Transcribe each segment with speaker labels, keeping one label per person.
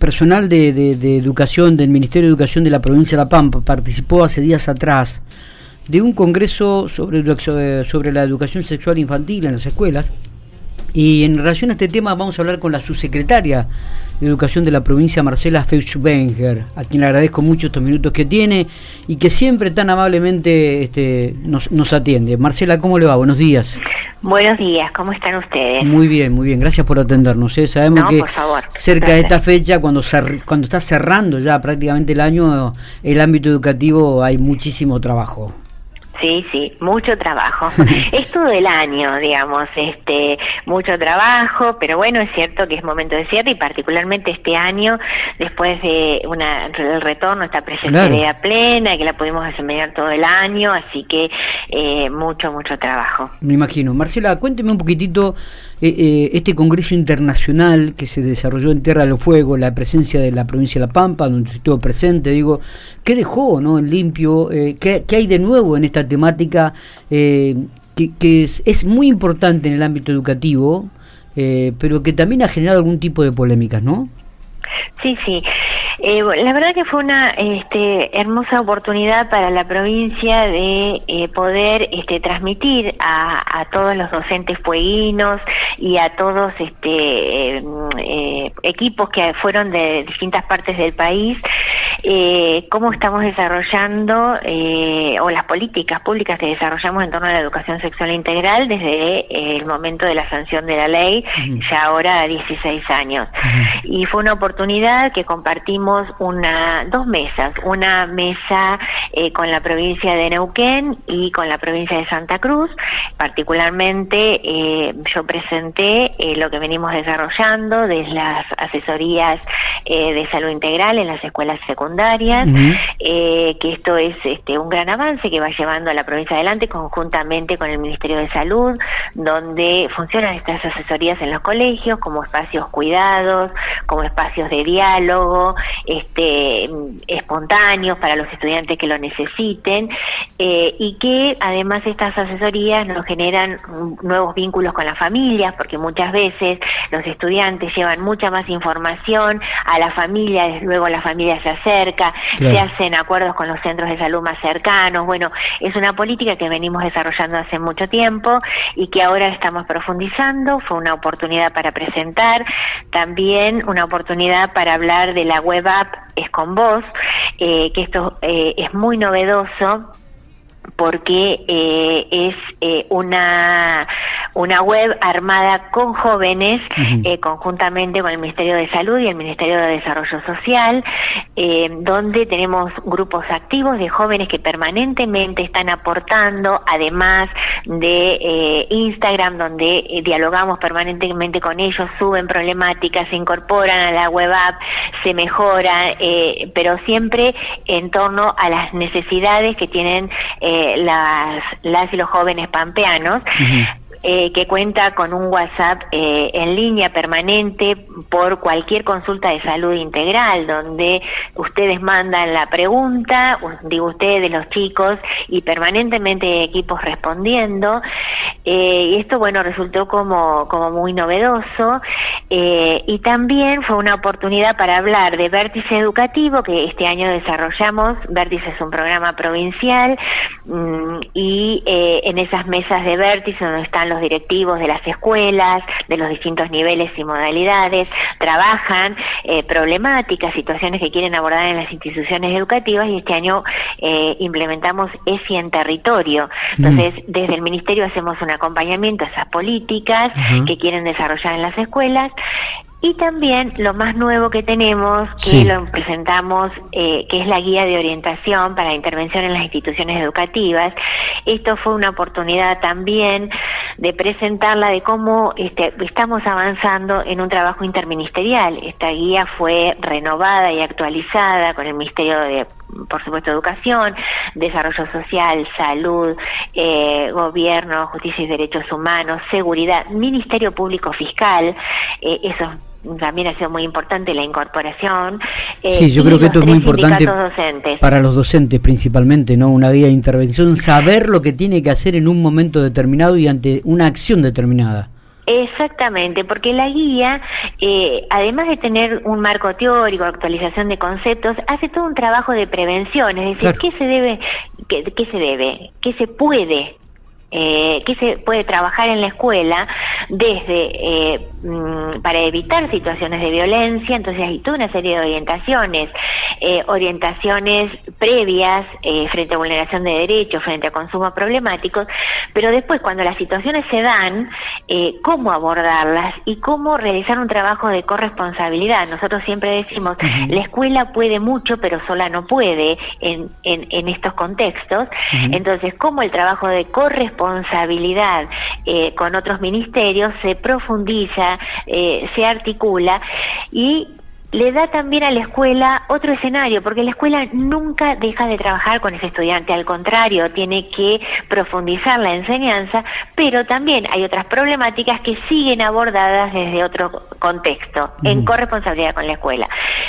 Speaker 1: personal de, de, educación del Ministerio de Educación de la provincia de La Pampa participó hace días atrás de un congreso sobre, sobre la educación sexual infantil en las escuelas. Y en relación a este tema vamos a hablar con la subsecretaria de Educación de la provincia, Marcela Feuchbenger, a quien le agradezco mucho estos minutos que tiene y que siempre tan amablemente este, nos, nos atiende. Marcela, ¿cómo le va? Buenos días.
Speaker 2: Buenos días, ¿cómo están ustedes?
Speaker 1: Muy bien, muy bien, gracias por atendernos. ¿eh? Sabemos que cerca de esta fecha, cuando, cuando está cerrando ya prácticamente el año, el ámbito educativo hay muchísimo trabajo.
Speaker 2: Sí, sí, mucho trabajo. es todo el año, digamos, este, mucho trabajo, pero bueno, es cierto que es momento de cierre y particularmente este año, después de una, el retorno, esta presencialidad plena, que la pudimos desempeñar todo el año, así que eh, mucho, mucho trabajo.
Speaker 1: Me imagino. Marcela, cuénteme un poquitito eh, eh, este Congreso Internacional que se desarrolló en Tierra del Fuego, la presencia de la provincia de La Pampa, donde estuvo presente, digo, ¿qué dejó no, en limpio? Eh, ¿qué, hay de nuevo en esta temática que, que es, muy importante en el ámbito educativo, pero que también ha generado algún tipo de polémicas, ¿no?
Speaker 2: Sí, sí. Eh, la verdad que fue una este, hermosa oportunidad para la provincia de eh, poder este, transmitir a, todos los docentes fueguinos y a todos este, eh, equipos que fueron de distintas partes del país eh, cómo estamos desarrollando eh, o las políticas públicas que desarrollamos en torno a la educación sexual integral desde eh, el momento de la sanción de la ley, ya ahora a 16 años. Y fue una oportunidad que compartimos una dos mesas, una mesa eh, con la provincia de Neuquén y con la provincia de Santa Cruz. Particularmente yo presenté lo que venimos desarrollando desde las asesorías de salud integral en las escuelas secundarias eh, que esto es este, un gran avance que va llevando a la provincia adelante conjuntamente con el Ministerio de Salud, donde funcionan estas asesorías en los colegios como espacios cuidados, como espacios de diálogo, este, espontáneos para los estudiantes que lo necesiten, eh, y que además estas asesorías nos generan nuevos vínculos con las familias, porque muchas veces los estudiantes llevan mucha más información a la familia, luego la familia se acerca, se hacen acuerdos con los centros de salud más cercanos. Bueno, es una política que venimos desarrollando hace mucho tiempo y que ahora estamos profundizando. Fue una oportunidad para presentar, también una oportunidad para hablar de la web app Es con Vos, eh, que esto eh, es muy novedoso porque eh, es una una web armada con jóvenes, eh, conjuntamente con el Ministerio de Salud y el Ministerio de Desarrollo Social, eh, donde tenemos grupos activos de jóvenes que permanentemente están aportando, además de eh, Instagram, donde dialogamos permanentemente con ellos, suben problemáticas, se incorporan a la web app, se mejora, pero siempre en torno a las necesidades que tienen las, las y los jóvenes pampeanos. Eh, que cuenta con un WhatsApp eh, en línea permanente por cualquier consulta de salud integral, donde ustedes mandan la pregunta, digo ustedes, los chicos, y permanentemente equipos respondiendo. Eh, y esto, bueno, resultó como, como muy novedoso. y también fue una oportunidad para hablar de Vértice Educativo, que este año desarrollamos. Vértice es un programa provincial mm, y en esas mesas de Vértice donde están los directivos de las escuelas, de los distintos niveles y modalidades, trabajan eh, problemáticas, situaciones que quieren abordar en las instituciones educativas y este año eh, implementamos ESI en territorio. Entonces, desde el Ministerio hacemos un acompañamiento a esas políticas que quieren desarrollar en las escuelas y también lo más nuevo que tenemos, que lo presentamos, eh, que es la guía de orientación para intervención en las instituciones educativas. Esto fue una oportunidad también de presentarla de cómo este, estamos avanzando en un trabajo interministerial. Esta guía fue renovada y actualizada con el Ministerio de, por supuesto, Educación, Desarrollo Social, Salud, eh, Gobierno, Justicia y Derechos Humanos, Seguridad, Ministerio Público Fiscal. Eh, esos también ha sido muy importante la incorporación.
Speaker 1: Eh, sí, yo creo que esto es muy importante para los docentes principalmente, ¿no? Una guía de intervención, saber lo que tiene que hacer en un momento determinado y ante una acción determinada.
Speaker 2: Exactamente, porque la guía, eh, además de tener un marco teórico, actualización de conceptos, hace todo un trabajo de prevención, es decir, qué se debe, qué, qué se debe, qué se puede eh, que se puede trabajar en la escuela desde eh, mm, para evitar situaciones de violencia, entonces hay toda una serie de orientaciones, eh, orientaciones previas eh, frente a vulneración de derechos, frente a consumos problemáticos, pero después cuando las situaciones se dan, cómo abordarlas y cómo realizar un trabajo de corresponsabilidad. Nosotros siempre decimos, la escuela puede mucho, pero sola no puede en, en, en estos contextos, entonces cómo el trabajo de corresponsabilidad responsabilidad eh, con otros ministerios se profundiza, eh, se articula y le da también a la escuela otro escenario, porque la escuela nunca deja de trabajar con ese estudiante, al contrario, tiene que profundizar la enseñanza, pero también hay otras problemáticas que siguen abordadas desde otro contexto, en corresponsabilidad con la escuela.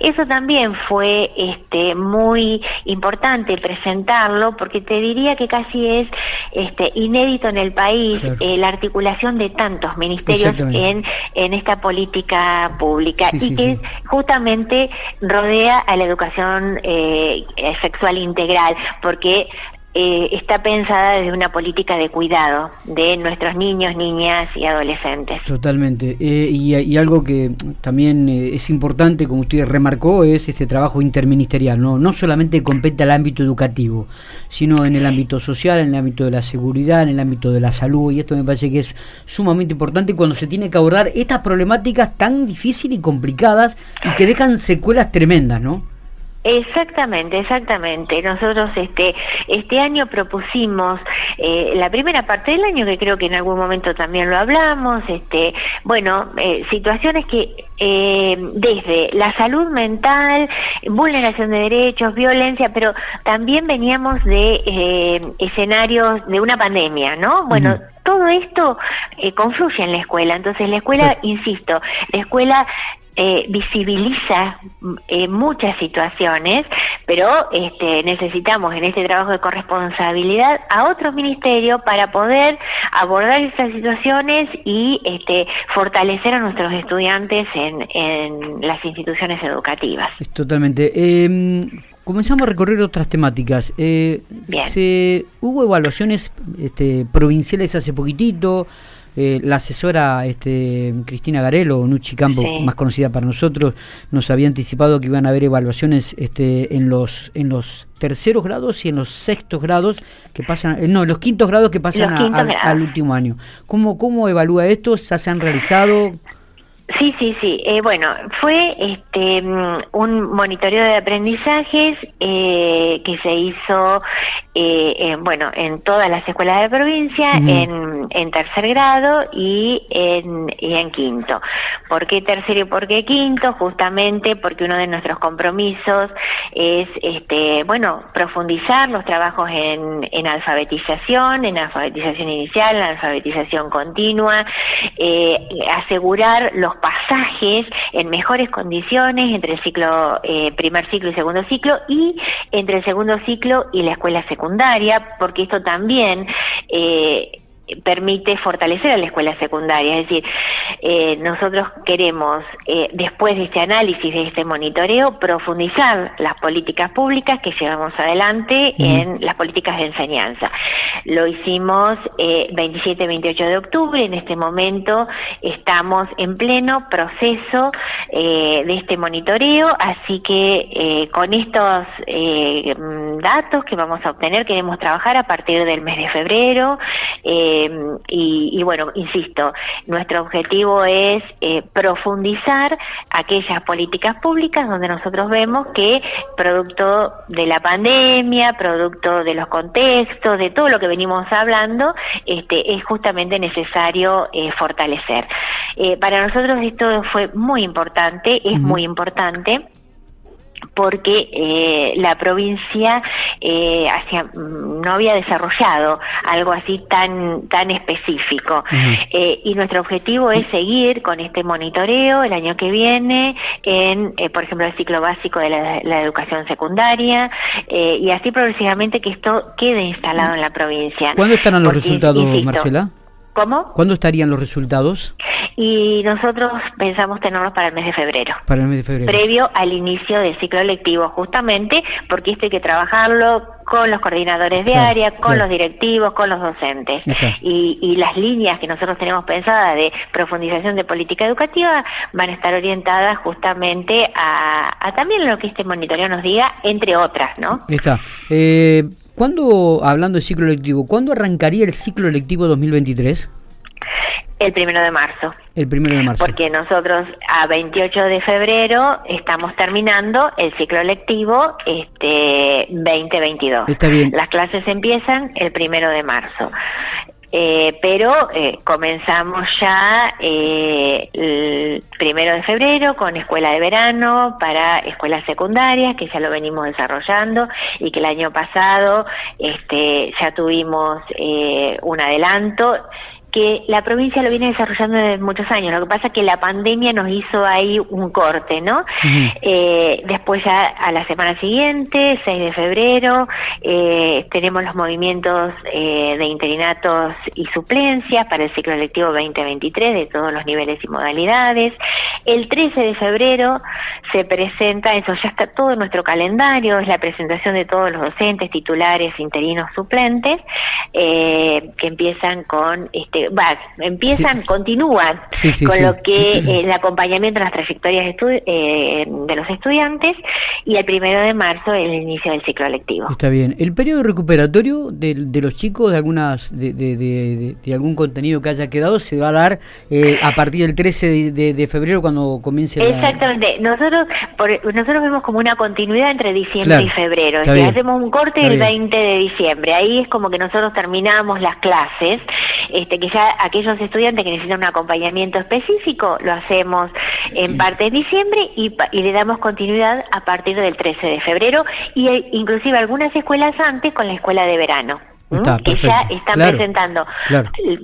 Speaker 2: Eso también fue este, muy importante presentarlo, porque te diría que casi es este, inédito en el país eh, la articulación de tantos ministerios en, en esta política pública y que justamente rodea a la educación eh, sexual integral, porque eh, está pensada desde una política de cuidado de nuestros niños, niñas y adolescentes.
Speaker 1: Totalmente. Eh, y, algo que también eh, es importante, como usted remarcó, es este trabajo interministerial. No, no solamente compete al ámbito educativo, sino en el ámbito social, en el ámbito de la seguridad, en el ámbito de la salud. Y esto me parece que es sumamente importante cuando se tiene que abordar estas problemáticas tan difíciles y complicadas y que dejan secuelas tremendas, ¿no?
Speaker 2: Exactamente, exactamente. Nosotros este este año propusimos eh, la primera parte del año que creo que en algún momento también lo hablamos. Este, bueno, eh, situaciones que eh, desde la salud mental, vulneración de derechos, violencia, pero también veníamos de escenarios de una pandemia, ¿no? Bueno. Todo esto confluye en la escuela, entonces la escuela, insisto, la escuela eh, visibiliza eh, muchas situaciones, pero este, necesitamos en este trabajo de corresponsabilidad a otros ministerios para poder abordar estas situaciones y este, fortalecer a nuestros estudiantes en, en las instituciones educativas.
Speaker 1: Totalmente. Eh, comenzamos a recorrer otras temáticas. Eh, se, hubo evaluaciones este, provinciales hace poquitito. Eh, la asesora este, Cristina Garelo, Nuchi Campo, más conocida para nosotros, nos había anticipado que iban a haber evaluaciones este, en los en los terceros grados y en los sextos grados que pasan, eh, no, en los quintos grados que pasan al, último año. ¿Cómo, ¿Cómo evalúa esto? ¿Ya se han realizado?
Speaker 2: Sí, sí, sí. Eh, bueno, fue este mm, un monitoreo de aprendizajes eh, que se hizo, eh, en, bueno, en todas las escuelas de provincia, en, en, tercer grado y en, y en quinto. ¿Por qué tercero y por qué quinto? Justamente porque uno de nuestros compromisos es, este, bueno, profundizar los trabajos en, en alfabetización, en alfabetización inicial, en alfabetización continua, asegurar los pasajes en mejores condiciones entre el ciclo, eh, primer ciclo y segundo ciclo y entre el segundo ciclo y la escuela secundaria, porque esto también eh, permite fortalecer a la escuela secundaria. Es decir, eh, nosotros queremos, eh, después de este análisis, de este monitoreo, profundizar las políticas públicas que llevamos adelante en las políticas de enseñanza. Lo hicimos eh, 27 28 de octubre. En este momento estamos en pleno proceso eh, de este monitoreo, así que eh, con estos datos que vamos a obtener queremos trabajar a partir del mes de febrero. Y, y, bueno, insisto, nuestro objetivo es profundizar aquellas políticas públicas donde nosotros vemos que producto de la pandemia, producto de los contextos, de todo lo que venimos hablando, este, es justamente necesario eh, fortalecer. Eh, para nosotros esto fue muy importante, es muy importante porque eh, la provincia eh, hacia, mm, no había desarrollado algo así tan tan específico eh, y nuestro objetivo es seguir con este monitoreo el año que viene en eh, por ejemplo el ciclo básico de la, educación secundaria y así progresivamente que esto quede instalado en la provincia
Speaker 1: ¿cuándo estarán los resultados Marcela?
Speaker 2: ¿Cómo?
Speaker 1: ¿Cuándo estarían los resultados?
Speaker 2: Y nosotros pensamos tenerlos para el mes de febrero.
Speaker 1: Para el mes de febrero.
Speaker 2: Previo al inicio del ciclo lectivo, justamente porque esto hay que trabajarlo con los coordinadores de área, con los directivos, con los docentes. Y, y, las líneas que nosotros tenemos pensadas de profundización de política educativa van a estar orientadas justamente a, a también lo que este monitoreo nos diga, entre otras, ¿no?
Speaker 1: Está. Eh, ¿Cuándo, hablando de ciclo lectivo, ¿cuándo arrancaría el ciclo lectivo 2023?
Speaker 2: El primero de marzo.
Speaker 1: El primero de marzo.
Speaker 2: Porque nosotros a 28 de febrero estamos terminando el ciclo lectivo este 2022.
Speaker 1: Está bien.
Speaker 2: Las clases empiezan el primero de marzo. Eh, pero eh, comenzamos ya eh, el primero de febrero con escuela de verano para escuelas secundarias, que ya lo venimos desarrollando y que el año pasado este, ya tuvimos un adelanto que la provincia lo viene desarrollando desde muchos años. Lo que pasa es que la pandemia nos hizo ahí un corte, ¿no? eh, después ya a la semana siguiente, 6 de febrero, eh, tenemos los movimientos eh, de interinatos y suplencias para el ciclo electivo 2023 de todos los niveles y modalidades. El 13 de febrero se presenta, eso ya está todo en nuestro calendario, es la presentación de todos los docentes, titulares, interinos, suplentes, eh, que empiezan con este va, empiezan, continúan con lo que eh, el acompañamiento de las trayectorias eh, de los estudiantes y el primero de marzo el inicio del ciclo lectivo.
Speaker 1: Está bien. ¿El periodo recuperatorio de, los chicos de algunas de, algún contenido que haya quedado se va a dar eh, a partir del 13 de, febrero cuando comience
Speaker 2: Exactamente. Nosotros nosotros vemos como una continuidad entre diciembre y febrero. Si hacemos un corte el 20 de diciembre. Ahí es como que nosotros terminamos las clases, este que ya aquellos estudiantes que necesitan un acompañamiento específico lo hacemos en parte en diciembre y, le damos continuidad a partir del 13 de febrero y e, inclusive algunas escuelas antes con la escuela de verano. que ya están presentando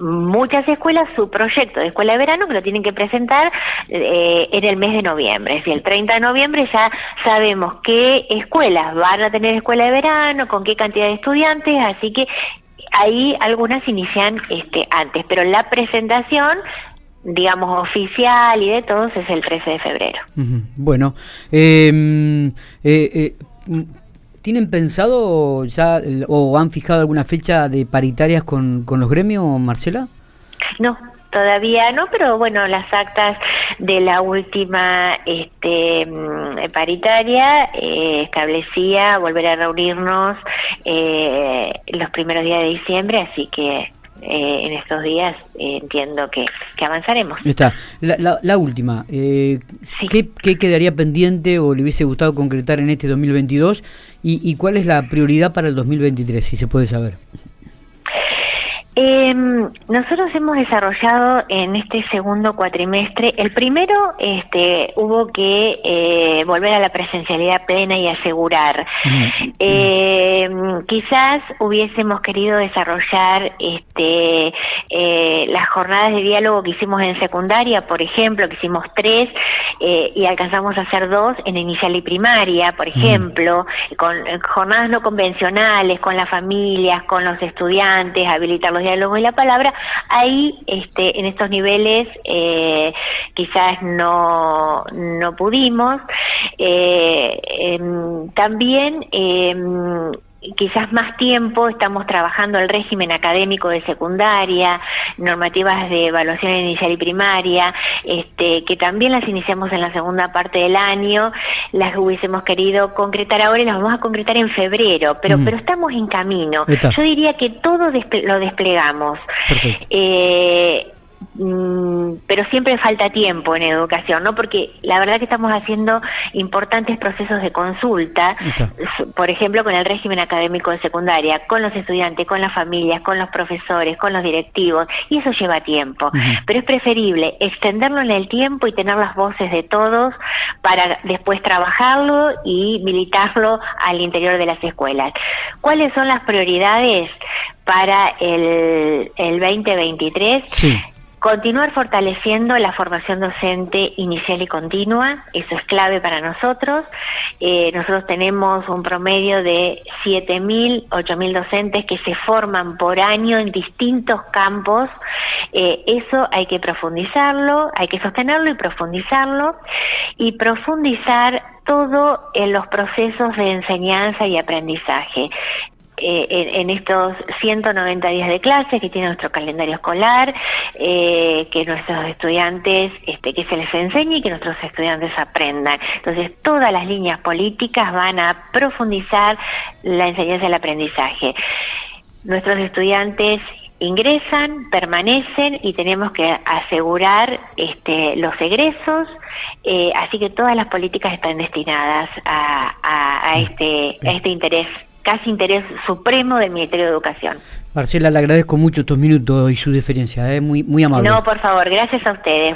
Speaker 2: muchas escuelas su proyecto de escuela de verano que lo tienen que presentar eh, en el mes de noviembre. Es decir, el 30 de noviembre ya sabemos qué escuelas van a tener escuela de verano, con qué cantidad de estudiantes, así que ahí algunas inician este, antes, pero la presentación digamos, oficial y de todos es el 13 de febrero.
Speaker 1: Bueno, em, eh, eh, ¿tienen pensado ya o han fijado alguna fecha de paritarias con, con los gremios, Marcela?
Speaker 2: No, todavía no, pero bueno, las actas de la última este, mm, paritaria eh, establecía volver a reunirnos eh, los primeros días de diciembre, así que eh, en estos días entiendo que, avanzaremos.
Speaker 1: Está. La, última, ¿qué, ¿qué, quedaría pendiente o le hubiese gustado concretar en este 2022 y, y cuál es la prioridad para el 2023, si se puede saber?
Speaker 2: Eh, nosotros hemos desarrollado en este segundo cuatrimestre, el primero este, hubo que eh, volver a la presencialidad plena y asegurar. Eh, quizás hubiésemos querido desarrollar este, eh, las jornadas de diálogo que hicimos en secundaria, por ejemplo, que hicimos tres y alcanzamos a hacer dos en inicial y primaria, por ejemplo, con jornadas no convencionales, con las familias, con los estudiantes, habilitarlos diálogo y la palabra, ahí este, en estos niveles eh, quizás no, no pudimos. Eh, em, también em, quizás más tiempo estamos trabajando el régimen académico de secundaria, normativas de evaluación inicial y primaria, este, que también las iniciamos en la segunda parte del año, las hubiésemos querido concretar ahora y las vamos a concretar en febrero, pero, pero estamos en camino. Yo diría que todo lo desplegamos. Eh, Mm, pero siempre falta tiempo en educación, ¿no? Porque la verdad que estamos haciendo importantes procesos de consulta, por ejemplo, con el régimen académico de secundaria, con los estudiantes, con las familias, con los profesores, con los directivos, y eso lleva tiempo. Pero es preferible extenderlo en el tiempo y tener las voces de todos para después trabajarlo y militarlo al interior de las escuelas. ¿Cuáles son las prioridades para el, el 2023?
Speaker 1: Sí
Speaker 2: Continuar fortaleciendo la formación docente inicial y continua, eso es clave para nosotros, Eh, nosotros tenemos un promedio de 7.000, 8.000 docentes que se forman por año en distintos campos. Eh, eso hay que profundizarlo, hay que sostenerlo y profundizarlo y profundizar todo en los procesos de enseñanza y aprendizaje. Eh, en, estos 190 días de clases que tiene nuestro calendario escolar, eh, que nuestros estudiantes, este, que se les enseñe y que nuestros estudiantes aprendan. Entonces, todas las líneas políticas van a profundizar la enseñanza y el aprendizaje. Nuestros estudiantes ingresan, permanecen y tenemos que asegurar este, los egresos, eh, así que todas las políticas están destinadas a, a, este, a este interés casi interés supremo del Ministerio de Educación.
Speaker 1: Marcela, le agradezco mucho estos minutos y su diferencia, es ¿eh? muy, muy amable.
Speaker 2: No, por favor, gracias a ustedes.